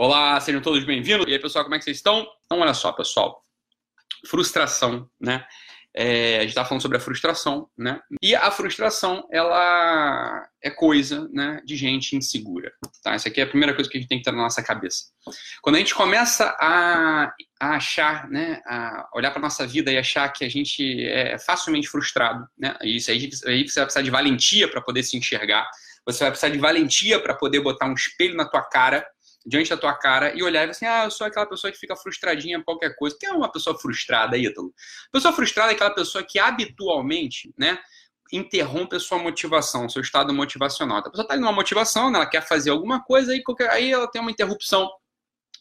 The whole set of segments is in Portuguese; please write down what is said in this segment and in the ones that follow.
Olá, sejam todos bem-vindos. E aí, pessoal, como é que vocês estão? Então, olha só, pessoal. Frustração, né? É, a gente está falando sobre a frustração, né? E a frustração, ela é coisa, né, de gente insegura, tá? Essa aqui é a primeira coisa que a gente tem que ter na nossa cabeça. Quando a gente começa a, a achar, né, a olhar para nossa vida e achar que a gente é facilmente frustrado, né? Isso aí, aí você vai precisar de valentia para poder se enxergar. Você vai precisar de valentia para poder botar um espelho na tua cara diante da tua cara e olhar e assim, ah, eu sou aquela pessoa que fica frustradinha por qualquer coisa. Quem é uma pessoa frustrada, Ítalo? Pessoa frustrada é aquela pessoa que habitualmente, né, interrompe a sua motivação, seu estado motivacional. A pessoa está numa motivação, né, ela quer fazer alguma coisa e qualquer... aí ela tem uma interrupção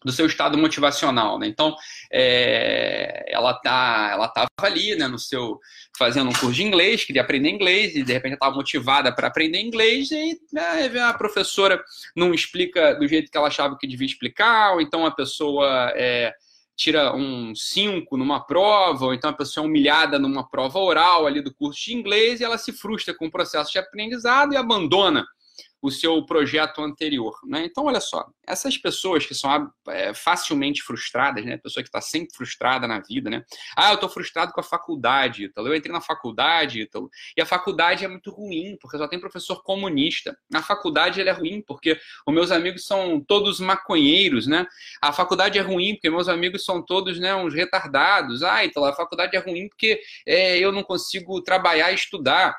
do seu estado motivacional, né? Então, é, ela tá, ela estava ali, né, no seu fazendo um curso de inglês, queria aprender inglês e de repente estava motivada para aprender inglês e né, a professora não explica do jeito que ela achava que devia explicar, ou então a pessoa é, tira um 5 numa prova, ou então a pessoa é humilhada numa prova oral ali do curso de inglês e ela se frustra com o processo de aprendizado e abandona o seu projeto anterior. Né? Então, olha só, essas pessoas que são é, facilmente frustradas, né? pessoa que está sempre frustrada na vida, né? Ah, eu estou frustrado com a faculdade, Ítalo. Eu entrei na faculdade, Ítalo, e a faculdade é muito ruim, porque só tem professor comunista. A faculdade é ruim, porque os meus amigos são todos maconheiros, né? A faculdade é ruim, porque meus amigos são todos né, uns retardados. Ah, Ítalo, a faculdade é ruim porque é, eu não consigo trabalhar e estudar.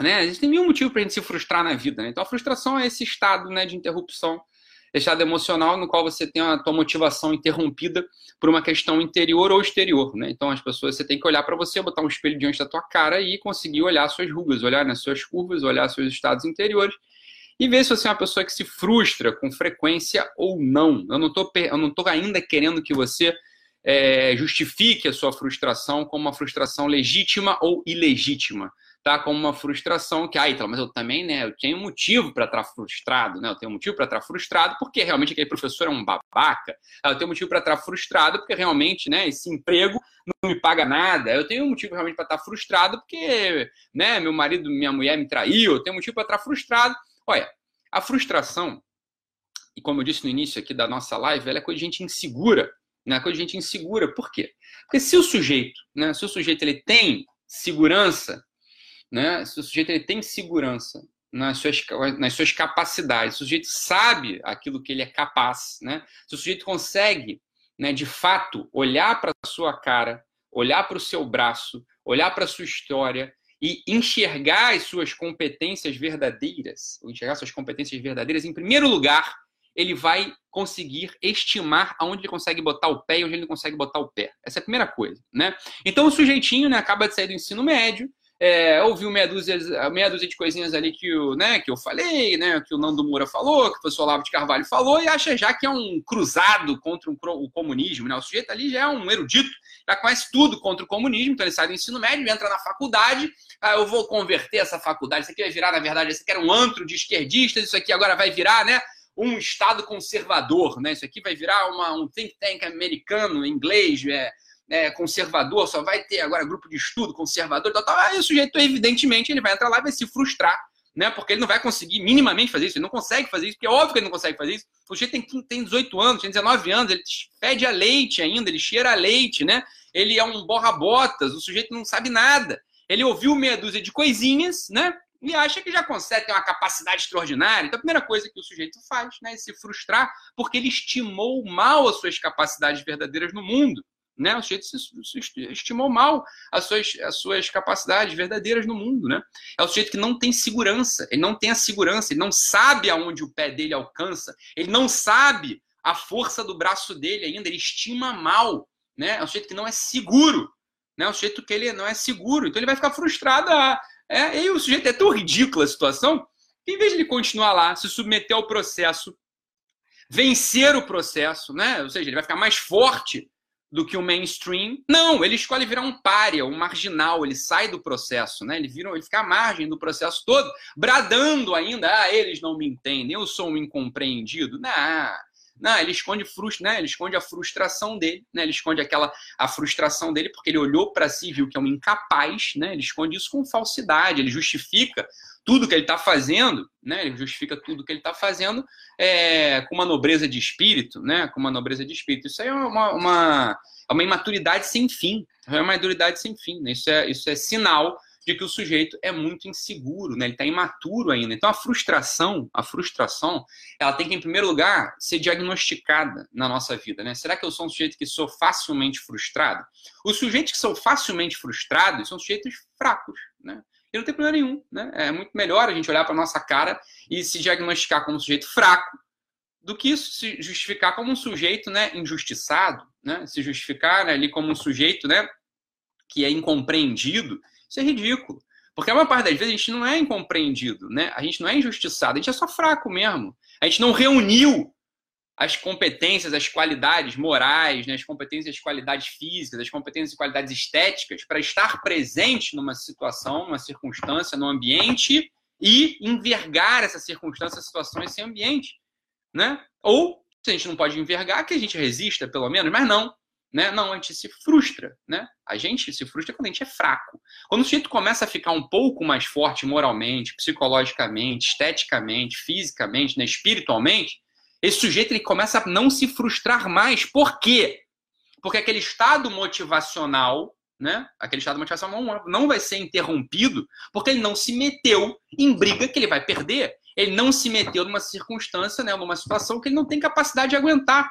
Né? Existem mil motivos para a gente se frustrar na vida. Né? Então, a frustração é esse estado né, de interrupção, estado emocional no qual você tem a tua motivação interrompida por uma questão interior ou exterior. Né? Então, as pessoas, você tem que olhar para você, botar um espelho diante da tua cara e conseguir olhar suas rugas, olhar nas suas curvas, olhar seus estados interiores e ver se você é uma pessoa que se frustra com frequência ou não. Eu não estou ainda querendo que você é, justifique a sua frustração como uma frustração legítima ou ilegítima tá como uma frustração que, ah, então, mas eu também, né, eu tenho motivo para estar frustrado, né? Eu tenho motivo para estar frustrado porque realmente aquele professor é um babaca. Eu tenho motivo para estar frustrado porque realmente, né, esse emprego não me paga nada. Eu tenho motivo realmente para estar frustrado porque, né, meu marido, minha mulher me traiu. Eu tenho motivo para estar frustrado. Olha, a frustração, e como eu disse no início aqui da nossa live, ela é coisa de gente insegura, né? Coisa de gente insegura. Por quê? Porque se o sujeito, né, se o sujeito ele tem segurança né? Se o sujeito ele tem segurança nas suas, nas suas capacidades, se o sujeito sabe aquilo que ele é capaz, né? Se o sujeito consegue, né, de fato, olhar para a sua cara, olhar para o seu braço, olhar para a sua história e enxergar as suas competências verdadeiras, enxergar suas competências verdadeiras, em primeiro lugar, ele vai conseguir estimar aonde ele consegue botar o pé e onde ele não consegue botar o pé. Essa é a primeira coisa, né? Então o sujeitinho, né, acaba de sair do ensino médio, é, ouviu meia dúzia, meia dúzia de coisinhas ali que, o, né, que eu falei, né, que o Nando Moura falou, que o professor Olavo de Carvalho falou, e acha já que é um cruzado contra um, o comunismo. Né? O sujeito ali já é um erudito, já conhece tudo contra o comunismo, então ele sai do ensino médio, entra na faculdade, ah, eu vou converter essa faculdade, isso aqui vai virar, na verdade, isso aqui era um antro de esquerdistas, isso aqui agora vai virar, né? um Estado conservador, né? Isso aqui vai virar uma, um think tank americano, inglês, é, é, conservador, só vai ter agora grupo de estudo conservador, tal, tal. Aí o sujeito, evidentemente, ele vai entrar lá e vai se frustrar, né? Porque ele não vai conseguir minimamente fazer isso, ele não consegue fazer isso, porque é óbvio que ele não consegue fazer isso. O sujeito tem, tem 18 anos, tem 19 anos, ele pede a leite ainda, ele cheira a leite, né? Ele é um borra-botas, o sujeito não sabe nada. Ele ouviu meia dúzia de coisinhas, né? E acha que já consegue ter uma capacidade extraordinária. Então, a primeira coisa que o sujeito faz né, é se frustrar, porque ele estimou mal as suas capacidades verdadeiras no mundo. Né? O sujeito se, se estimou mal as suas, as suas capacidades verdadeiras no mundo. Né? É o sujeito que não tem segurança, ele não tem a segurança, ele não sabe aonde o pé dele alcança, ele não sabe a força do braço dele ainda, ele estima mal. Né? É um sujeito que não é seguro. Né? É um sujeito que ele não é seguro, então ele vai ficar frustrado. A, é, e o sujeito é tão ridícula a situação que, em vez de ele continuar lá, se submeter ao processo, vencer o processo, né? ou seja, ele vai ficar mais forte do que o mainstream. Não, ele escolhe virar um párea, um marginal, ele sai do processo, né? Ele, vira, ele fica à margem do processo todo, bradando ainda, ah, eles não me entendem, eu sou um incompreendido. Não, Não, ele esconde né? Ele esconde a frustração dele, né? Ele esconde aquela a frustração dele porque ele olhou para si e viu que é um incapaz, né? Ele esconde isso com falsidade, ele justifica tudo que ele está fazendo, né? Ele justifica tudo que ele está fazendo é, com uma nobreza de espírito, né? Com uma nobreza de espírito. Isso aí é uma, uma, é uma imaturidade sem fim, é uma imaturidade sem fim. Né? Isso é isso é sinal de que o sujeito é muito inseguro, né? Ele está imaturo ainda. Então a frustração, a frustração, ela tem que em primeiro lugar ser diagnosticada na nossa vida, né? Será que eu sou um sujeito que sou facilmente frustrado? Os sujeitos que são facilmente frustrados são sujeitos fracos, né? E não tem problema nenhum, né? É muito melhor a gente olhar para nossa cara e se diagnosticar como um sujeito fraco do que se justificar como um sujeito, né, injustiçado, né? Se justificar né, ali como um sujeito, né, que é incompreendido isso é ridículo. Porque a maior parte das vezes a gente não é incompreendido, né? A gente não é injustiçado, a gente é só fraco mesmo. A gente não reuniu as competências, as qualidades morais, né? as competências, as qualidades físicas, as competências e qualidades estéticas para estar presente numa situação, numa circunstância, no ambiente e envergar essa circunstância, situação, esse ambiente, né? Ou se a gente não pode envergar, que a gente resista, pelo menos, mas não. Né? Não, a gente se frustra, né? A gente se frustra quando a gente é fraco. Quando o sujeito começa a ficar um pouco mais forte moralmente, psicologicamente, esteticamente, fisicamente, né? espiritualmente, esse sujeito ele começa a não se frustrar mais. Por quê? Porque aquele estado motivacional, né? Aquele estado motivacional não, não vai ser interrompido porque ele não se meteu em briga que ele vai perder. Ele não se meteu numa circunstância, né, numa situação que ele não tem capacidade de aguentar.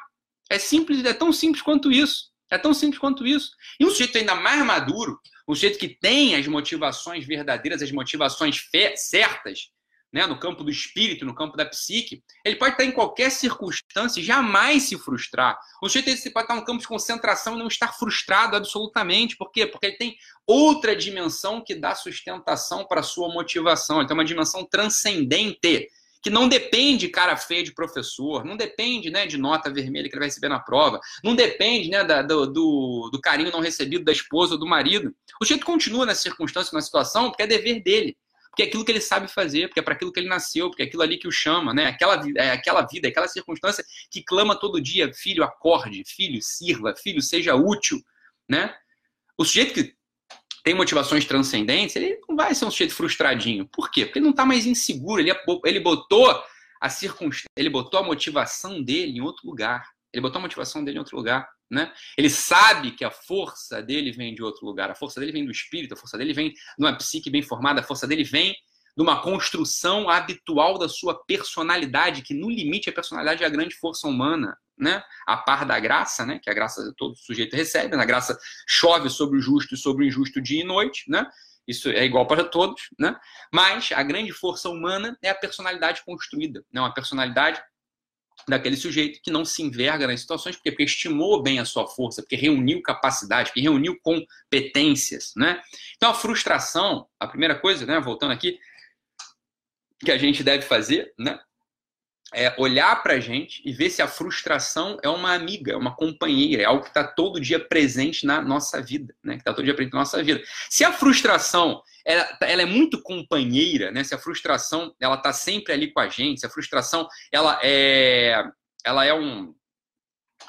É simples, é tão simples quanto isso. É tão simples quanto isso. E um sujeito ainda mais maduro, um sujeito que tem as motivações verdadeiras, as motivações certas, né, no campo do espírito, no campo da psique, ele pode estar em qualquer circunstância e jamais se frustrar. Um sujeito pode estar no campo de concentração e não estar frustrado absolutamente. Por quê? Porque ele tem outra dimensão que dá sustentação para a sua motivação. Ele tem uma dimensão transcendente que não depende cara feia de professor, não depende né, de nota vermelha que ele vai receber na prova, não depende né, da, do, do, do, carinho não recebido da esposa ou do marido. O sujeito continua nessa circunstância, na situação, porque é dever dele, porque é aquilo que ele sabe fazer, porque é para aquilo que ele nasceu, porque é aquilo ali que o chama, né? aquela, é aquela vida, é aquela circunstância que clama todo dia, filho, acorde, filho, sirva, filho, seja útil. Né? O sujeito que tem motivações transcendentes, ele não vai ser um sujeito frustradinho. Por quê? Porque ele não está mais inseguro, ele, ele botou a circunstância, ele botou a motivação dele em outro lugar. Ele botou a motivação dele em outro lugar, né? Ele sabe que a força dele vem de outro lugar. A força dele vem do espírito, a força dele vem de uma psique bem formada, a força dele vem de uma construção habitual da sua personalidade, que no limite a personalidade é a grande força humana né, a par da graça, né, que a graça todo sujeito recebe, na graça chove sobre o justo e sobre o injusto dia e noite, né? Isso é igual para todos, né? Mas a grande força humana é a personalidade construída, né? a personalidade daquele sujeito que não se enverga nas situações porque, porque estimou bem a sua força, porque reuniu capacidade, porque reuniu competências, né? Então a frustração, a primeira coisa, né, voltando aqui, que a gente deve fazer, né, é olhar para a gente e ver se a frustração é uma amiga, é uma companheira, é algo que está todo dia presente na nossa vida, né? Que está todo dia presente na nossa vida. Se a frustração ela, ela é muito companheira, né? Se a frustração ela está sempre ali com a gente, se a frustração ela é, ela é um,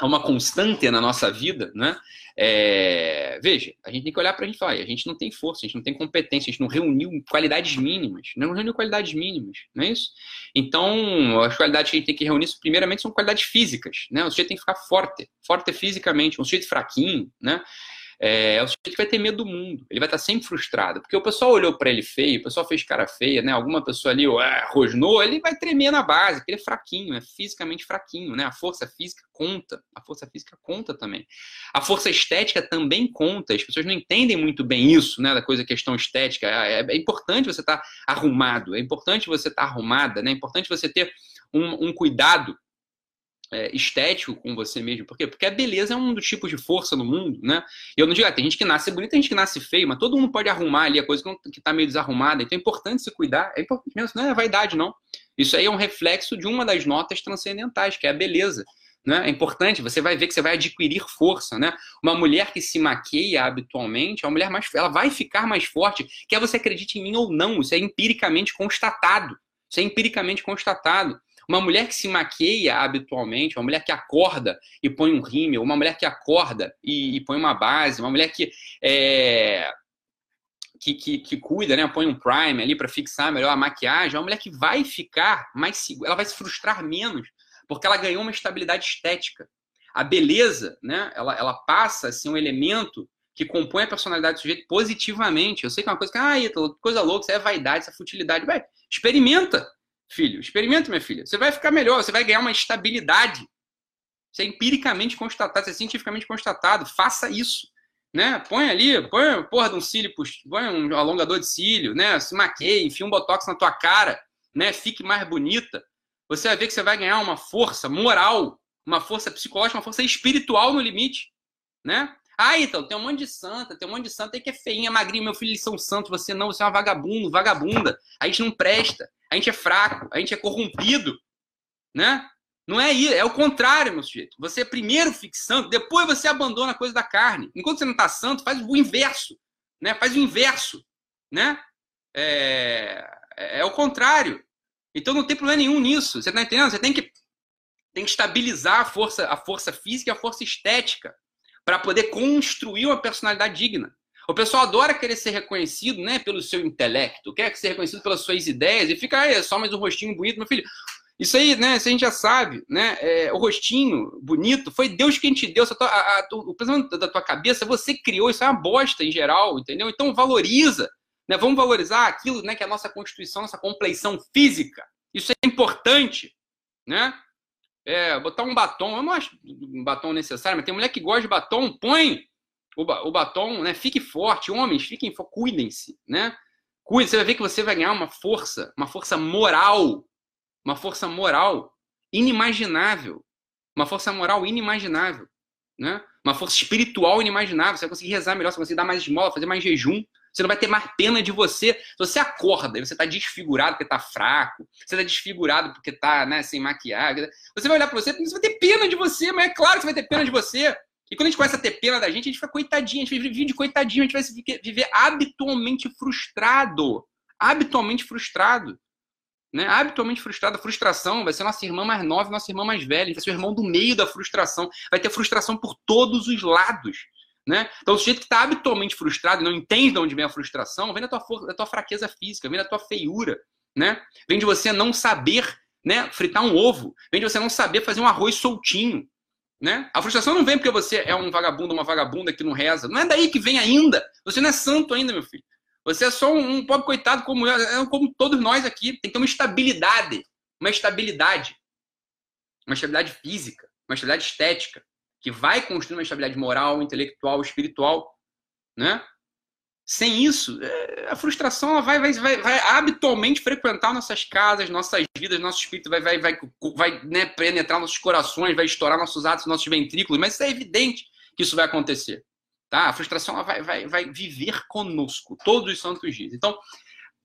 é uma constante na nossa vida, né? É, veja, a gente tem que olhar para a gente e falar, a gente não tem força, a gente não tem competência, a gente não reuniu qualidades mínimas, não reuniu qualidades mínimas, não é isso? Então, as qualidades que a gente tem que reunir, primeiramente, são qualidades físicas, né? O sujeito tem que ficar forte, forte fisicamente, um sujeito fraquinho, né? É, é o sujeito que vai ter medo do mundo. Ele vai estar sempre frustrado. Porque o pessoal olhou para ele feio, o pessoal fez cara feia, né? Alguma pessoa ali ué, rosnou, ele vai tremer na base, porque ele é fraquinho, é fisicamente fraquinho, né? A força física conta. A força física conta também. A força estética também conta. As pessoas não entendem muito bem isso, né? Da coisa, questão estética. É, é importante você estar arrumado, é importante você estar arrumada, né? É importante você ter um, um cuidado é, estético com você mesmo. Por quê? Porque a beleza é um dos tipos de força no mundo, né? Eu não digo, ah, tem gente que nasce bonita, tem gente que nasce feio, mas todo mundo pode arrumar ali a coisa que está meio desarrumada. Então é importante se cuidar. É importante mesmo, não é vaidade, não. Isso aí é um reflexo de uma das notas transcendentais, que é a beleza. Né? É importante, você vai ver que você vai adquirir força, né? Uma mulher que se maqueia habitualmente, é uma mulher mais, ela vai ficar mais forte, quer você acredite em mim ou não, isso é empiricamente constatado. Isso é empiricamente constatado. Uma mulher que se maqueia habitualmente, uma mulher que acorda e põe um rímel, uma mulher que acorda e, e põe uma base, uma mulher que é, que, que, que, cuida, né? Põe um prime ali para fixar melhor a maquiagem, é uma mulher que vai ficar mais segura, ela vai se frustrar menos, porque ela ganhou uma estabilidade estética. A beleza, né? Ela, ela passa a ser um elemento que compõe a personalidade do sujeito positivamente. Eu sei que é uma coisa que, ah, coisa louca, isso é vaidade, isso é futilidade. Vai, experimenta, filho, experimenta, minha filha. Você vai ficar melhor, você vai ganhar uma estabilidade. Isso é empiricamente constatado, isso é cientificamente constatado. Faça isso né? Põe ali, põe porra de um cílio, põe um alongador de cílio, né? Se maqueie, enfia um botox na tua cara, né? Fique mais bonita. Você vai ver que você vai ganhar uma força moral, uma força psicológica, uma força espiritual no limite, né? Ah, então, tem um monte de santa, tem um monte de santa aí que é feinha, magrinha, meu filho, eles são santos, você não, você é uma vagabundo, vagabunda. A gente não presta, a gente é fraco, a gente é corrompido, né? Não é isso, é o contrário, meu sujeito. Você é primeiro fique santo, depois você abandona a coisa da carne. Enquanto você não está santo, faz o inverso, né? Faz o inverso, né? É, é, é o contrário. Então não tem problema nenhum nisso. Você está entendendo? Você tem que, tem que estabilizar a força, a força física e a força estética para poder construir uma personalidade digna. O pessoal adora querer ser reconhecido né, pelo seu intelecto, quer ser reconhecido pelas suas ideias e fica aí, é só mais um rostinho bonito. Meu filho, isso aí, né? Isso a gente já sabe, né? É, o rostinho bonito foi Deus quem te deu. A, a, a, o pensamento da tua cabeça, você criou. Isso é uma bosta em geral, entendeu? Então valoriza, né? Vamos valorizar aquilo, né? Que é a nossa constituição, nossa compleição física. Isso é importante, né? É, botar um batom, eu não acho um batom necessário, mas tem mulher que gosta de batom, põe o, o batom, né? Fique forte, homens, fiquem, cuidem-se, né? Cuide, você vai ver que você vai ganhar uma força, uma força moral uma força moral inimaginável. Uma força moral inimaginável. Né? Uma força espiritual inimaginável. Você vai conseguir rezar melhor, você vai conseguir dar mais esmola, fazer mais jejum. Você não vai ter mais pena de você. Se você acorda e você está desfigurado porque está fraco, você está desfigurado porque está né, sem maquiagem, você vai olhar para você e você vai ter pena de você, mas é claro que você vai ter pena de você. E quando a gente começa a ter pena da gente, a gente fica coitadinho, a gente vive de coitadinho, a gente vai viver habitualmente frustrado. Habitualmente frustrado né? Habitualmente frustrado. A frustração vai ser nossa irmã mais nova, nossa irmã mais velha. Vai ser o irmão do meio da frustração. Vai ter frustração por todos os lados. Né? Então, o sujeito que está habitualmente frustrado e não entende de onde vem a frustração, vem da tua, da tua fraqueza física, vem da tua feiura. Né? Vem de você não saber né, fritar um ovo. Vem de você não saber fazer um arroz soltinho. Né? A frustração não vem porque você é um vagabundo, uma vagabunda que não reza. Não é daí que vem ainda. Você não é santo ainda, meu filho. Você é só um, um pobre coitado como eu, é como todos nós aqui. Tem que ter uma estabilidade, uma estabilidade, uma estabilidade física, uma estabilidade estética, que vai construir uma estabilidade moral, intelectual, espiritual, né? Sem isso, é, a frustração vai, vai, vai, vai habitualmente frequentar nossas casas, nossas vidas, nosso espírito vai, vai, vai, vai né, penetrar nossos corações, vai estourar nossos atos, nossos ventrículos, mas é evidente que isso vai acontecer. Tá? A frustração ela vai, vai, vai viver conosco todos os santos dias. Então,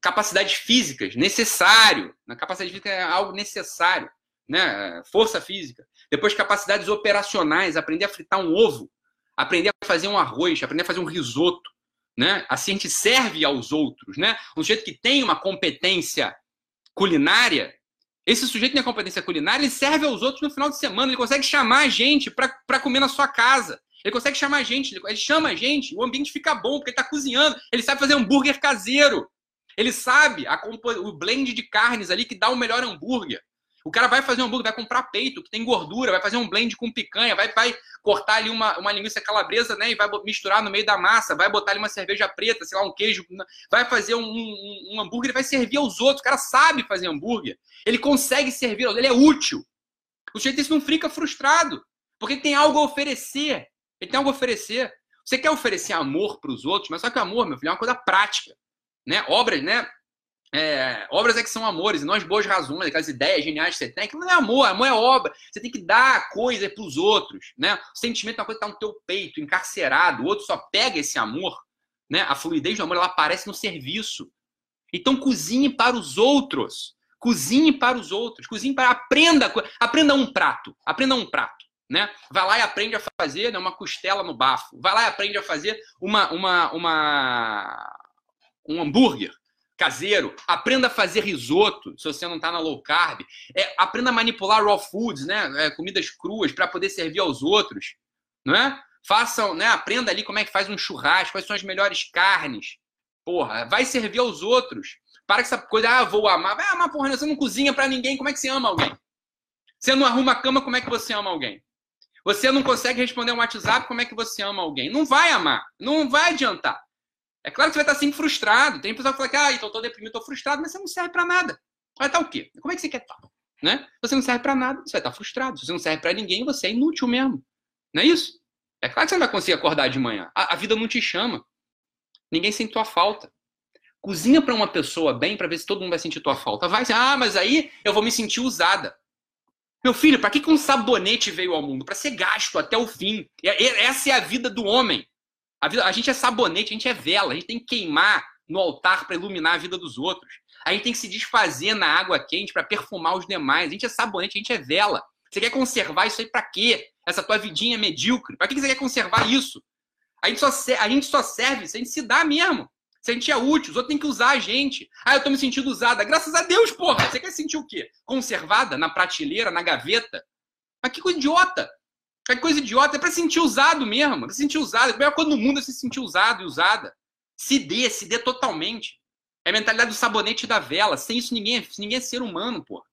capacidades físicas, necessário. Na capacidade física é algo necessário. Né? Força física. Depois, capacidades operacionais, aprender a fritar um ovo, aprender a fazer um arroz, aprender a fazer um risoto. Né? Assim a gente serve aos outros. Né? Um sujeito que tem uma competência culinária, esse sujeito que tem competência culinária, ele serve aos outros no final de semana, ele consegue chamar a gente para comer na sua casa. Ele consegue chamar a gente, ele chama a gente, o ambiente fica bom, porque ele está cozinhando, ele sabe fazer hambúrguer caseiro. Ele sabe a, o blend de carnes ali que dá o melhor hambúrguer. O cara vai fazer um hambúrguer, vai comprar peito, que tem gordura, vai fazer um blend com picanha, vai, vai cortar ali uma, uma linguiça calabresa, né? E vai misturar no meio da massa, vai botar ali uma cerveja preta, sei lá, um queijo, vai fazer um, um, um hambúrguer, ele vai servir aos outros. O cara sabe fazer hambúrguer. Ele consegue servir, ele é útil. O jeito desse não fica frustrado, porque tem algo a oferecer. Ele tem algo a oferecer. Você quer oferecer amor para os outros, mas só que amor, meu filho, é uma coisa prática. Né? Obras, né? É, obras é que são amores, e não as boas razões, aquelas ideias geniais que você tem. Aquilo não é amor, amor é obra. Você tem que dar coisa para os outros. Né? O sentimento é uma coisa que está no teu peito, encarcerado. O outro só pega esse amor. Né? A fluidez do amor ela aparece no serviço. Então cozinhe para os outros. Cozinhe para os outros. Cozinhe para. Aprenda. Aprenda um prato. Aprenda um prato. Né? Vai lá e aprende a fazer né, uma costela no bafo. Vai lá e aprende a fazer uma, uma, uma, um hambúrguer caseiro. Aprenda a fazer risoto, se você não está na low carb. É, aprenda a manipular raw foods, né? É, comidas cruas, para poder servir aos outros. Não é? Façam, né? Aprenda ali como é que faz um churrasco, quais são as melhores carnes. Porra, vai servir aos outros. Para com essa coisa, ah, vou amar. Vai amar, porra, você não cozinha para ninguém, como é que você ama alguém? Você não arruma a cama, como é que você ama alguém? Você não consegue responder um WhatsApp, como é que você ama alguém? Não vai amar, não vai adiantar. É claro que você vai estar sempre frustrado. Tem pessoa que fala que, ah, então tô deprimido, tô frustrado, mas você não serve para nada. Vai estar o quê? Como é que você quer estar? Né? Você não serve para nada, você vai estar frustrado. Se você não serve para ninguém, você é inútil mesmo. Não é isso? É claro que você não vai conseguir acordar de manhã. A, a vida não te chama. Ninguém sente tua falta. Cozinha para uma pessoa bem para ver se todo mundo vai sentir tua falta. Vai, ah, mas aí eu vou me sentir usada. Meu filho, para que, que um sabonete veio ao mundo? Para ser gasto até o fim. Essa é a vida do homem. A, vida, a gente é sabonete, a gente é vela, a gente tem que queimar no altar para iluminar a vida dos outros. A gente tem que se desfazer na água quente para perfumar os demais. A gente é sabonete, a gente é vela. Você quer conservar isso aí para quê? Essa tua vidinha medíocre? Para que você quer conservar isso? A gente, só, a gente só serve se a gente se dá mesmo. Se a gente é útil, os outros têm que usar a gente. Ah, eu tô me sentindo usada. Graças a Deus, porra! Você quer sentir o quê? Conservada na prateleira, na gaveta? Mas que idiota! Que coisa idiota! É pra sentir usado mesmo. É pra sentir usado. A melhor coisa no mundo é se sentir usado e usada. Se dê, se dê totalmente. É a mentalidade do sabonete e da vela. Sem isso, ninguém é, ninguém é ser humano, porra.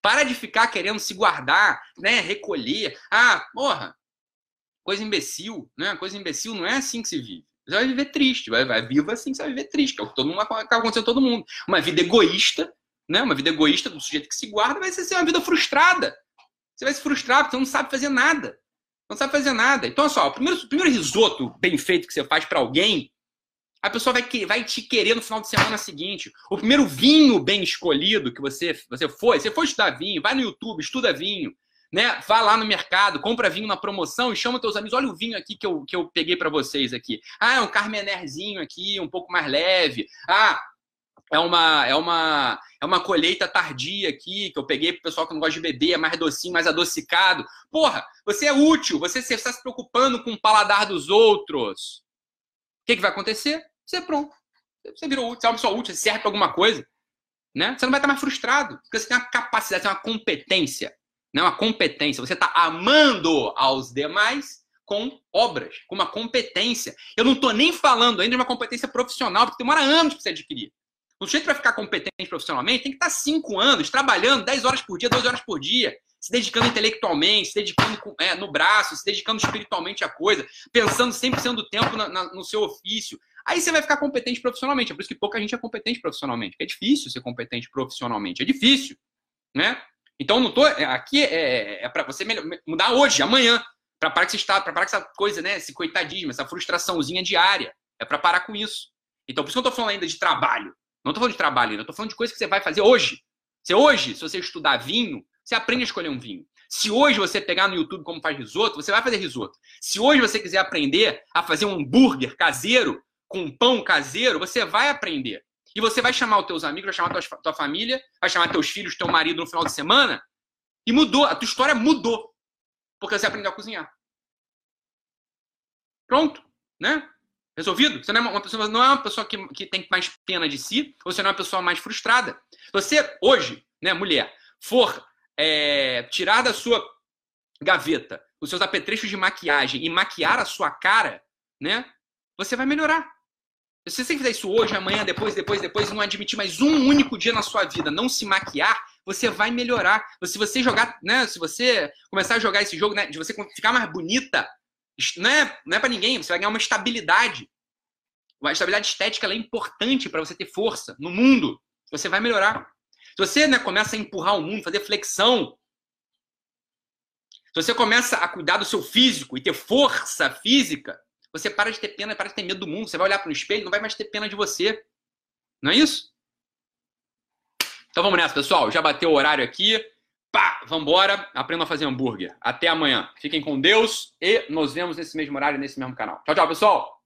Para de ficar querendo se guardar, né? Recolher. Ah, porra! Coisa imbecil, né? Coisa imbecil não é assim que se vive. Você vai viver triste, vai, vai viva assim, você vai viver triste, que é o que todo mundo acaba acontecendo todo mundo. Uma vida egoísta, né? Uma vida egoísta do sujeito que se guarda vai ser uma vida frustrada. Você vai se frustrar porque você não sabe fazer nada. Não sabe fazer nada. Então, só, o primeiro, o primeiro risoto bem feito que você faz para alguém, a pessoa vai, vai te querer no final de semana seguinte. O primeiro vinho bem escolhido que você, você foi, você foi estudar vinho, vai no YouTube, estuda vinho, né? Vá lá no mercado, compra vinho na promoção e chama teus amigos. Olha o vinho aqui que eu, que eu peguei para vocês aqui. Ah, é um Carmenerzinho aqui, um pouco mais leve. Ah, é uma é uma é uma colheita tardia aqui que eu peguei pro pessoal que não gosta de beber, é mais docinho, mais adocicado. Porra, você é útil, você está se preocupando com o paladar dos outros. O que, que vai acontecer? Você é pronto. Você virou útil, você é uma pessoa útil, você serve para alguma coisa. Né? Você não vai estar mais frustrado, porque você tem uma capacidade, você tem uma competência não é uma competência. Você está amando aos demais com obras, com uma competência. Eu não estou nem falando ainda de uma competência profissional, porque demora anos para você adquirir. O sujeito para ficar competente profissionalmente tem que estar cinco anos trabalhando 10 horas por dia, 12 horas por dia, se dedicando intelectualmente, se dedicando é, no braço, se dedicando espiritualmente à coisa, pensando 100% do tempo na, na, no seu ofício. Aí você vai ficar competente profissionalmente. É por isso que pouca gente é competente profissionalmente. É difícil ser competente profissionalmente. É difícil, né? Então, não tô. É, aqui é, é para você mudar hoje, amanhã. Para parar que você para parar com essa coisa, né? Esse coitadismo, essa frustraçãozinha diária. É para parar com isso. Então, por isso que eu estou falando ainda de trabalho. Não estou falando de trabalho estou falando de coisa que você vai fazer hoje. Se hoje, se você estudar vinho, você aprende a escolher um vinho. Se hoje você pegar no YouTube como faz risoto, você vai fazer risoto. Se hoje você quiser aprender a fazer um hambúrguer caseiro, com pão caseiro, você vai aprender. E você vai chamar os teus amigos, vai chamar tua, tua família, vai chamar teus filhos, teu marido no final de semana. E mudou, a tua história mudou. Porque você aprendeu a cozinhar. Pronto, né? Resolvido? Você não é uma pessoa, não é uma pessoa que, que tem mais pena de si, ou você não é uma pessoa mais frustrada. Você, hoje, né, mulher, for é, tirar da sua gaveta os seus apetrechos de maquiagem e maquiar a sua cara, né? Você vai melhorar. Se você fizer isso hoje, amanhã, depois, depois, depois, e não admitir mais um único dia na sua vida não se maquiar, você vai melhorar. Se você jogar, né? Se você começar a jogar esse jogo, né? De você ficar mais bonita, não é, não é para ninguém, você vai ganhar uma estabilidade. A estabilidade estética é importante para você ter força no mundo. Você vai melhorar. Se você né, começa a empurrar o mundo, fazer flexão, se você começa a cuidar do seu físico e ter força física, você para de ter pena, para de ter medo do mundo. Você vai olhar para o espelho, não vai mais ter pena de você. Não é isso? Então vamos nessa, pessoal. Já bateu o horário aqui. Vambora. Aprenda a fazer hambúrguer. Até amanhã. Fiquem com Deus e nos vemos nesse mesmo horário, nesse mesmo canal. Tchau, tchau, pessoal.